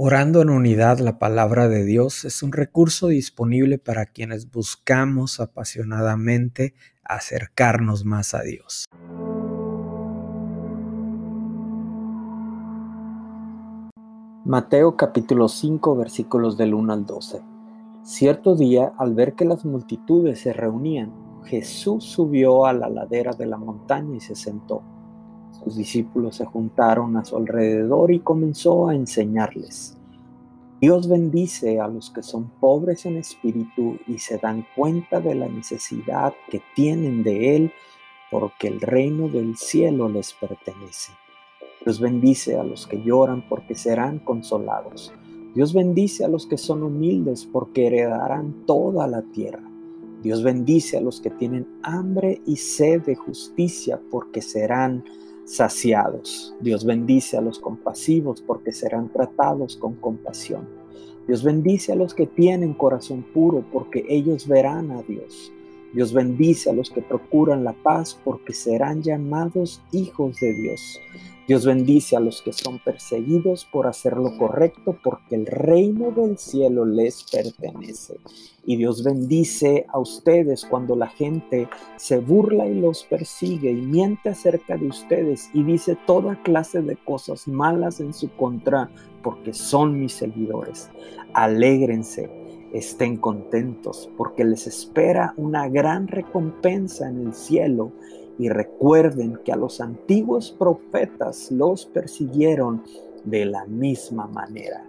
Orando en unidad, la palabra de Dios es un recurso disponible para quienes buscamos apasionadamente acercarnos más a Dios. Mateo capítulo 5 versículos del 1 al 12. Cierto día, al ver que las multitudes se reunían, Jesús subió a la ladera de la montaña y se sentó. Sus discípulos se juntaron a su alrededor y comenzó a enseñarles. Dios bendice a los que son pobres en espíritu y se dan cuenta de la necesidad que tienen de Él, porque el reino del cielo les pertenece. Dios bendice a los que lloran porque serán consolados. Dios bendice a los que son humildes porque heredarán toda la tierra. Dios bendice a los que tienen hambre y sed de justicia porque serán saciados. Dios bendice a los compasivos porque serán tratados con compasión. Dios bendice a los que tienen corazón puro porque ellos verán a Dios. Dios bendice a los que procuran la paz porque serán llamados hijos de Dios. Dios bendice a los que son perseguidos por hacer lo correcto, porque el reino del cielo les pertenece. Y Dios bendice a ustedes cuando la gente se burla y los persigue y miente acerca de ustedes y dice toda clase de cosas malas en su contra, porque son mis seguidores. Alégrense estén contentos, porque les espera una gran recompensa en el cielo y recuerden que a los antiguos profetas los persiguieron de la misma manera.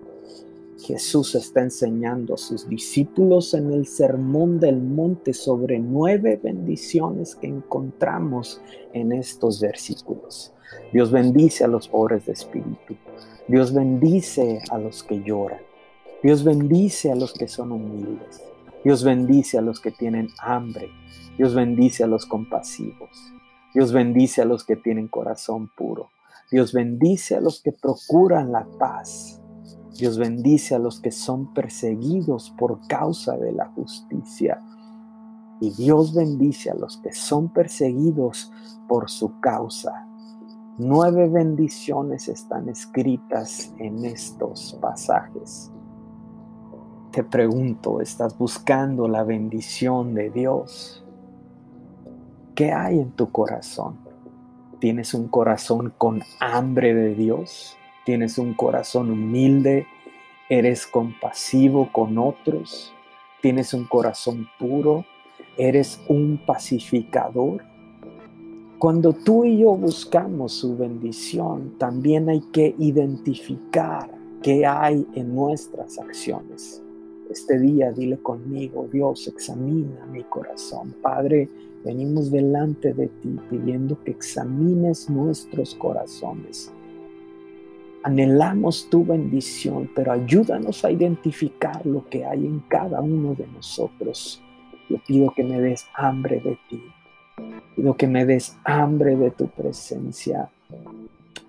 Jesús está enseñando a sus discípulos en el Sermón del Monte sobre nueve bendiciones que encontramos en estos versículos. Dios bendice a los pobres de espíritu. Dios bendice a los que lloran. Dios bendice a los que son humildes. Dios bendice a los que tienen hambre. Dios bendice a los compasivos. Dios bendice a los que tienen corazón puro. Dios bendice a los que procuran la paz. Dios bendice a los que son perseguidos por causa de la justicia. Y Dios bendice a los que son perseguidos por su causa. Nueve bendiciones están escritas en estos pasajes. Te pregunto, ¿estás buscando la bendición de Dios? ¿Qué hay en tu corazón? ¿Tienes un corazón con hambre de Dios? ¿Tienes un corazón humilde? ¿Eres compasivo con otros? ¿Tienes un corazón puro? ¿Eres un pacificador? Cuando tú y yo buscamos su bendición, también hay que identificar qué hay en nuestras acciones. Este día dile conmigo, Dios, examina mi corazón. Padre, Venimos delante de ti pidiendo que examines nuestros corazones. Anhelamos tu bendición, pero ayúdanos a identificar lo que hay en cada uno de nosotros. Yo pido que me des hambre de ti. Pido que me des hambre de tu presencia.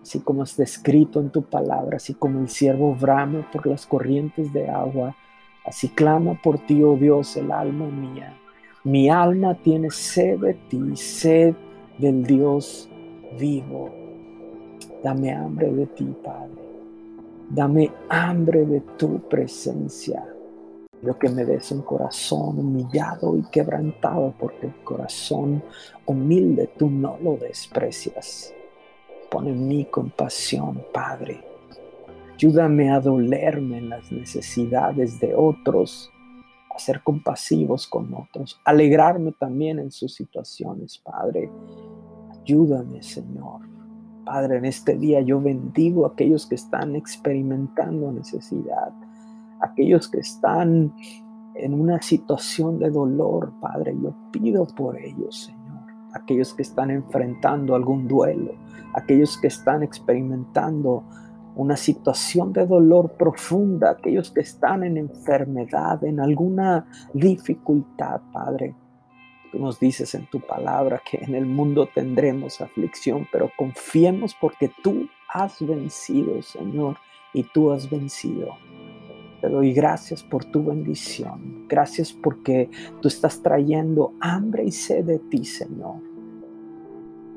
Así como está escrito en tu palabra, así como el siervo brama por las corrientes de agua, así clama por ti, oh Dios, el alma mía. Mi alma tiene sed de ti, sed del Dios vivo. Dame hambre de ti, Padre. Dame hambre de tu presencia. Lo que me des un corazón humillado y quebrantado, porque el corazón humilde tú no lo desprecias. Pon en mí compasión, Padre. Ayúdame a dolerme en las necesidades de otros a ser compasivos con otros, alegrarme también en sus situaciones, Padre. Ayúdame, Señor. Padre, en este día yo bendigo a aquellos que están experimentando necesidad, aquellos que están en una situación de dolor, Padre. Yo pido por ellos, Señor. Aquellos que están enfrentando algún duelo, aquellos que están experimentando una situación de dolor profunda, aquellos que están en enfermedad, en alguna dificultad, Padre. Tú nos dices en tu palabra que en el mundo tendremos aflicción, pero confiemos porque tú has vencido, Señor, y tú has vencido. Te doy gracias por tu bendición. Gracias porque tú estás trayendo hambre y sed de ti, Señor.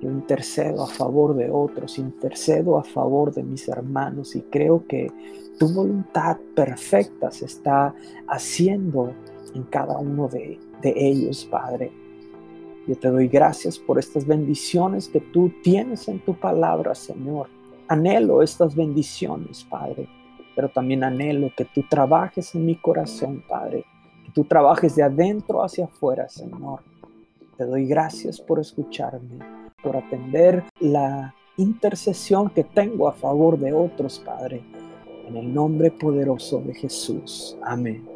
Yo intercedo a favor de otros, intercedo a favor de mis hermanos y creo que tu voluntad perfecta se está haciendo en cada uno de, de ellos, Padre. Yo te doy gracias por estas bendiciones que tú tienes en tu palabra, Señor. Anhelo estas bendiciones, Padre, pero también anhelo que tú trabajes en mi corazón, Padre, que tú trabajes de adentro hacia afuera, Señor. Te doy gracias por escucharme, por atender la intercesión que tengo a favor de otros, Padre. En el nombre poderoso de Jesús. Amén.